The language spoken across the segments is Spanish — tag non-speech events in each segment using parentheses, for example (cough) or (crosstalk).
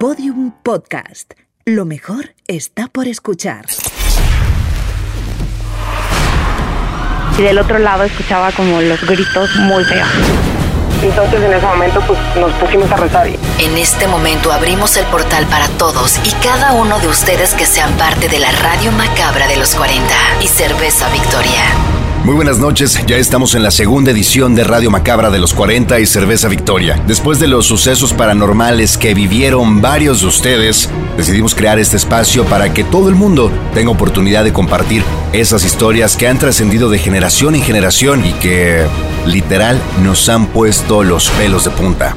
Podium Podcast. Lo mejor está por escuchar. Y del otro lado escuchaba como los gritos muy feos. Entonces en ese momento pues nos pusimos a rezar. En este momento abrimos el portal para todos y cada uno de ustedes que sean parte de la radio macabra de los 40 y Cerveza Victoria. Muy buenas noches, ya estamos en la segunda edición de Radio Macabra de los 40 y Cerveza Victoria. Después de los sucesos paranormales que vivieron varios de ustedes, decidimos crear este espacio para que todo el mundo tenga oportunidad de compartir esas historias que han trascendido de generación en generación y que, literal, nos han puesto los pelos de punta.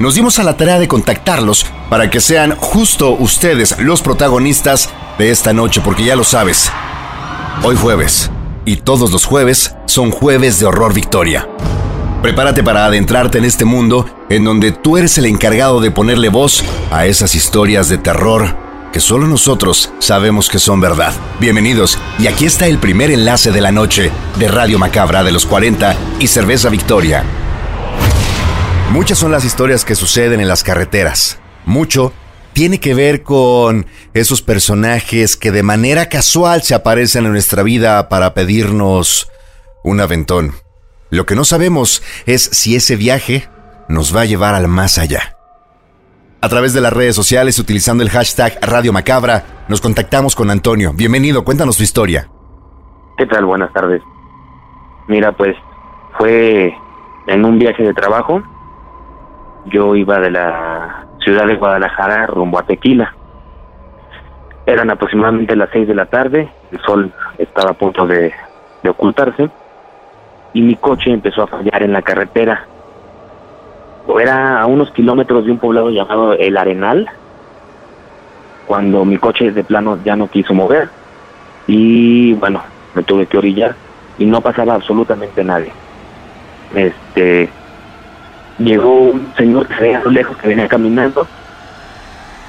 Nos dimos a la tarea de contactarlos para que sean justo ustedes los protagonistas de esta noche, porque ya lo sabes, hoy jueves y todos los jueves son jueves de horror victoria. Prepárate para adentrarte en este mundo en donde tú eres el encargado de ponerle voz a esas historias de terror que solo nosotros sabemos que son verdad. Bienvenidos y aquí está el primer enlace de la noche de Radio Macabra de los 40 y Cerveza Victoria. Muchas son las historias que suceden en las carreteras. Mucho tiene que ver con esos personajes que de manera casual se aparecen en nuestra vida para pedirnos un aventón. Lo que no sabemos es si ese viaje nos va a llevar al más allá. A través de las redes sociales, utilizando el hashtag Radio Macabra, nos contactamos con Antonio. Bienvenido, cuéntanos tu historia. ¿Qué tal? Buenas tardes. Mira, pues fue en un viaje de trabajo. Yo iba de la ciudad de Guadalajara rumbo a Tequila. Eran aproximadamente las seis de la tarde, el sol estaba a punto de, de ocultarse y mi coche empezó a fallar en la carretera. Era a unos kilómetros de un poblado llamado El Arenal, cuando mi coche de plano ya no quiso mover y bueno, me tuve que orillar y no pasaba absolutamente nadie. Este, llegó un señor que se veía a lejos que venía caminando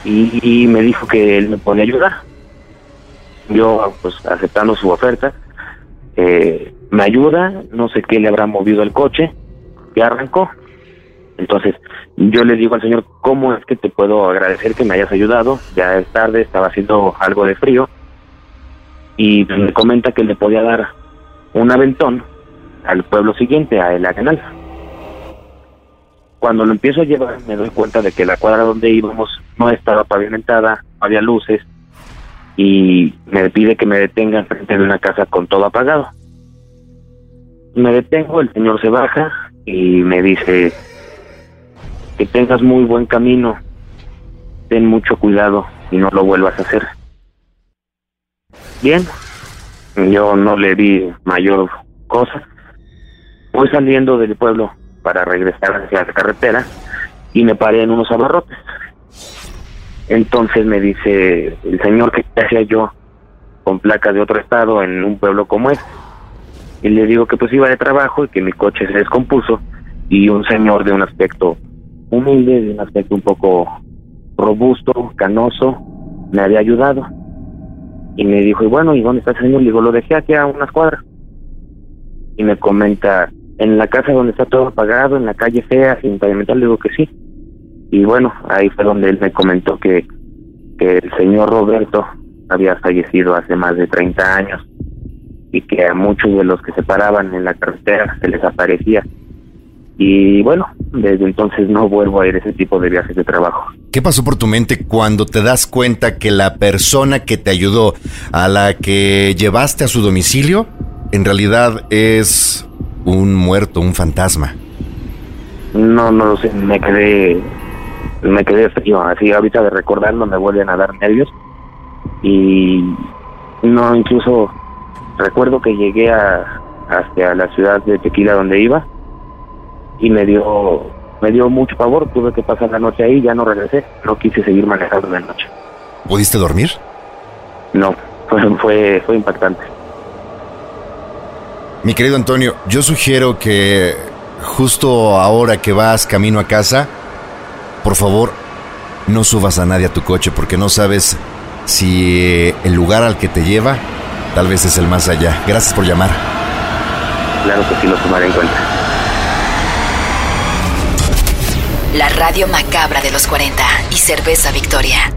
y, me dijo que él me podía ayudar. Yo, pues aceptando su oferta, eh, me ayuda, no sé qué le habrá movido el coche, y arrancó. Entonces, yo le digo al señor, ¿cómo es que te puedo agradecer que me hayas ayudado? Ya es tarde, estaba haciendo algo de frío. Y me comenta que le podía dar un aventón al pueblo siguiente, a El Arenal. Cuando lo empiezo a llevar me doy cuenta de que la cuadra donde íbamos no estaba pavimentada, no había luces y me pide que me detenga frente de una casa con todo apagado. Me detengo, el señor se baja y me dice que tengas muy buen camino, ten mucho cuidado y no lo vuelvas a hacer. Bien, yo no le di mayor cosa. Voy saliendo del pueblo para regresar hacia la carretera y me paré en unos abarrotes. Entonces me dice el señor que hacía yo con placa de otro estado en un pueblo como este. Y le digo que pues iba de trabajo y que mi coche se descompuso y un señor de un aspecto humilde, de un aspecto un poco robusto, canoso, me había ayudado. Y me dijo, y bueno, ¿y dónde está el señor? Le digo, lo dejé aquí a unas cuadras. Y me comenta, en la casa donde está todo apagado, en la calle fea, sin pavimentar, digo que sí. Y bueno, ahí fue donde él me comentó que, que el señor Roberto había fallecido hace más de 30 años y que a muchos de los que se paraban en la carretera se les aparecía. Y bueno, desde entonces no vuelvo a ir a ese tipo de viajes de trabajo. ¿Qué pasó por tu mente cuando te das cuenta que la persona que te ayudó, a la que llevaste a su domicilio, en realidad es un muerto, un fantasma? No, no lo sé, me quedé, me quedé frío, así ahorita de recordarlo me vuelven a dar nervios y no, incluso recuerdo que llegué a, hacia la ciudad de Tequila donde iba y me dio, me dio mucho favor, tuve que pasar la noche ahí, ya no regresé, no quise seguir manejando de noche. ¿Pudiste dormir? No, (laughs) fue, fue, fue impactante. Mi querido Antonio, yo sugiero que justo ahora que vas camino a casa, por favor, no subas a nadie a tu coche porque no sabes si el lugar al que te lleva tal vez es el más allá. Gracias por llamar. Claro que sí lo tomaré en cuenta. la radio macabra de los 40 y Cerveza Victoria.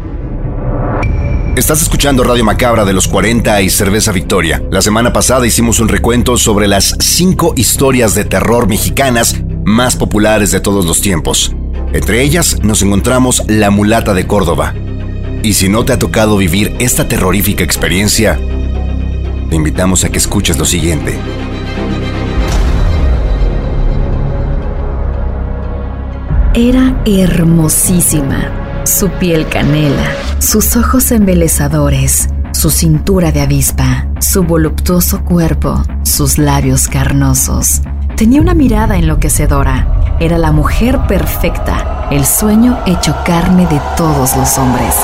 Estás escuchando Radio Macabra de los 40 y Cerveza Victoria. La semana pasada hicimos un recuento sobre las cinco historias de terror mexicanas más populares de todos los tiempos. Entre ellas nos encontramos La Mulata de Córdoba. Y si no te ha tocado vivir esta terrorífica experiencia, te invitamos a que escuches lo siguiente. Era hermosísima. Su piel canela, sus ojos embelezadores, su cintura de avispa, su voluptuoso cuerpo, sus labios carnosos. Tenía una mirada enloquecedora. Era la mujer perfecta, el sueño hecho carne de todos los hombres.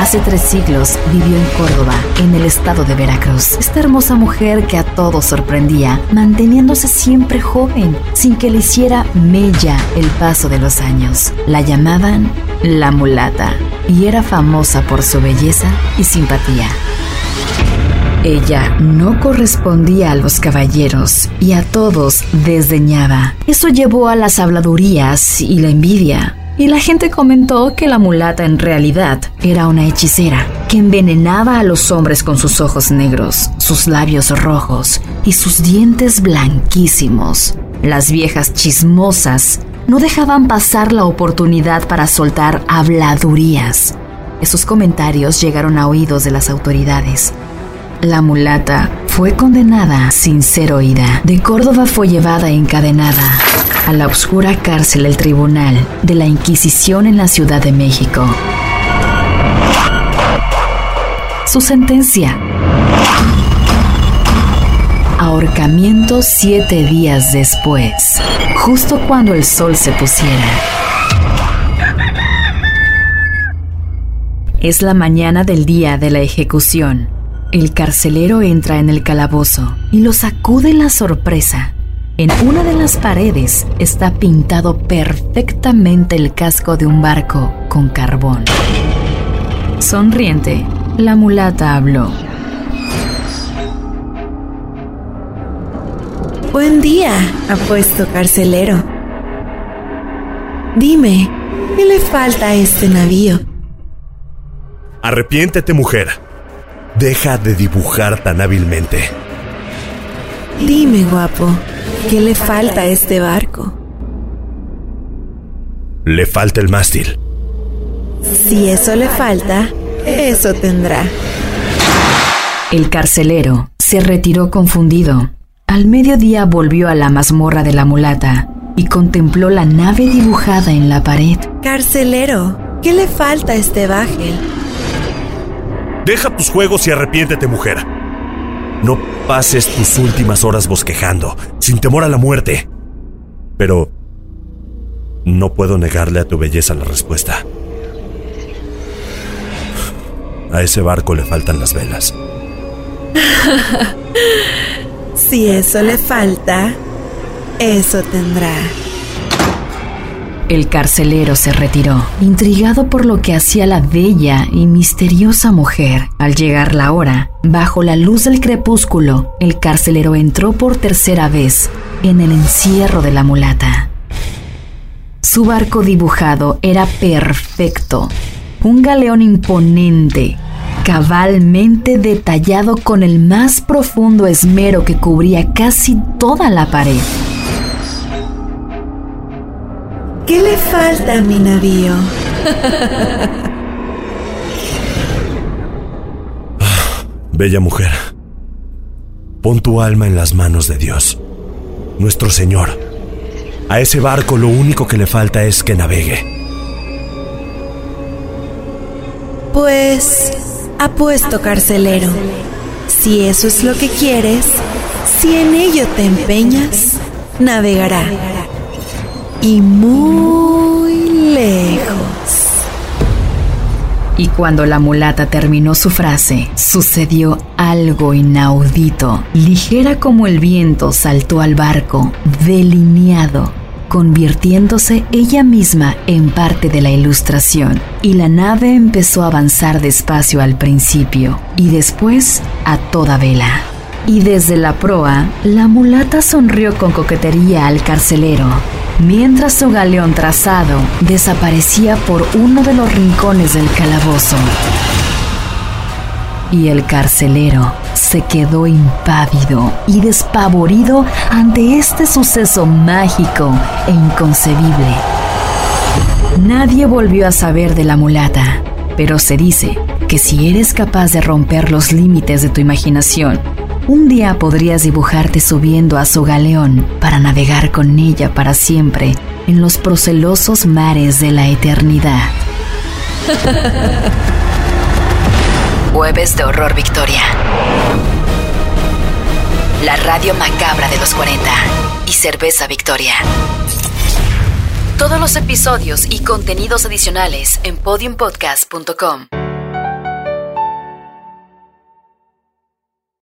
Hace tres siglos vivió en Córdoba, en el estado de Veracruz. Esta hermosa mujer que a todos sorprendía, manteniéndose siempre joven, sin que le hiciera mella el paso de los años. La llamaban la mulata y era famosa por su belleza y simpatía. Ella no correspondía a los caballeros y a todos desdeñaba. Eso llevó a las habladurías y la envidia y la gente comentó que la mulata en realidad era una hechicera que envenenaba a los hombres con sus ojos negros, sus labios rojos y sus dientes blanquísimos. Las viejas chismosas no dejaban pasar la oportunidad para soltar habladurías. Esos comentarios llegaron a oídos de las autoridades. La mulata fue condenada sin ser oída. De Córdoba fue llevada encadenada a la oscura cárcel del Tribunal de la Inquisición en la Ciudad de México. Su sentencia. Ahorcamiento siete días después, justo cuando el sol se pusiera. Es la mañana del día de la ejecución. El carcelero entra en el calabozo y lo sacude la sorpresa. En una de las paredes está pintado perfectamente el casco de un barco con carbón. Sonriente, la mulata habló. Buen día, apuesto carcelero. Dime, ¿qué le falta a este navío? Arrepiéntete, mujer. Deja de dibujar tan hábilmente. Dime, guapo, ¿qué le falta a este barco? Le falta el mástil. Si eso le falta, eso tendrá. El carcelero se retiró confundido. Al mediodía volvió a la mazmorra de la mulata y contempló la nave dibujada en la pared. Carcelero, ¿qué le falta a este bajel? Deja tus juegos y arrepiéntete, mujer. No pases tus últimas horas bosquejando, sin temor a la muerte. Pero no puedo negarle a tu belleza la respuesta. A ese barco le faltan las velas. (laughs) si eso le falta, eso tendrá. El carcelero se retiró, intrigado por lo que hacía la bella y misteriosa mujer. Al llegar la hora, bajo la luz del crepúsculo, el carcelero entró por tercera vez en el encierro de la mulata. Su barco dibujado era perfecto, un galeón imponente, cabalmente detallado con el más profundo esmero que cubría casi toda la pared. ¿Qué le falta a mi navío? (laughs) Bella mujer, pon tu alma en las manos de Dios, nuestro Señor. A ese barco lo único que le falta es que navegue. Pues, apuesto carcelero, si eso es lo que quieres, si en ello te empeñas, navegará y muy lejos. Y cuando la mulata terminó su frase, sucedió algo inaudito. Ligera como el viento saltó al barco, delineado, convirtiéndose ella misma en parte de la ilustración. Y la nave empezó a avanzar despacio al principio y después a toda vela. Y desde la proa, la mulata sonrió con coquetería al carcelero, mientras su galeón trazado desaparecía por uno de los rincones del calabozo. Y el carcelero se quedó impávido y despavorido ante este suceso mágico e inconcebible. Nadie volvió a saber de la mulata, pero se dice que si eres capaz de romper los límites de tu imaginación, un día podrías dibujarte subiendo a su galeón para navegar con ella para siempre en los procelosos mares de la eternidad. (laughs) Jueves de Horror Victoria. La radio macabra de los 40 y Cerveza Victoria. Todos los episodios y contenidos adicionales en podiumpodcast.com.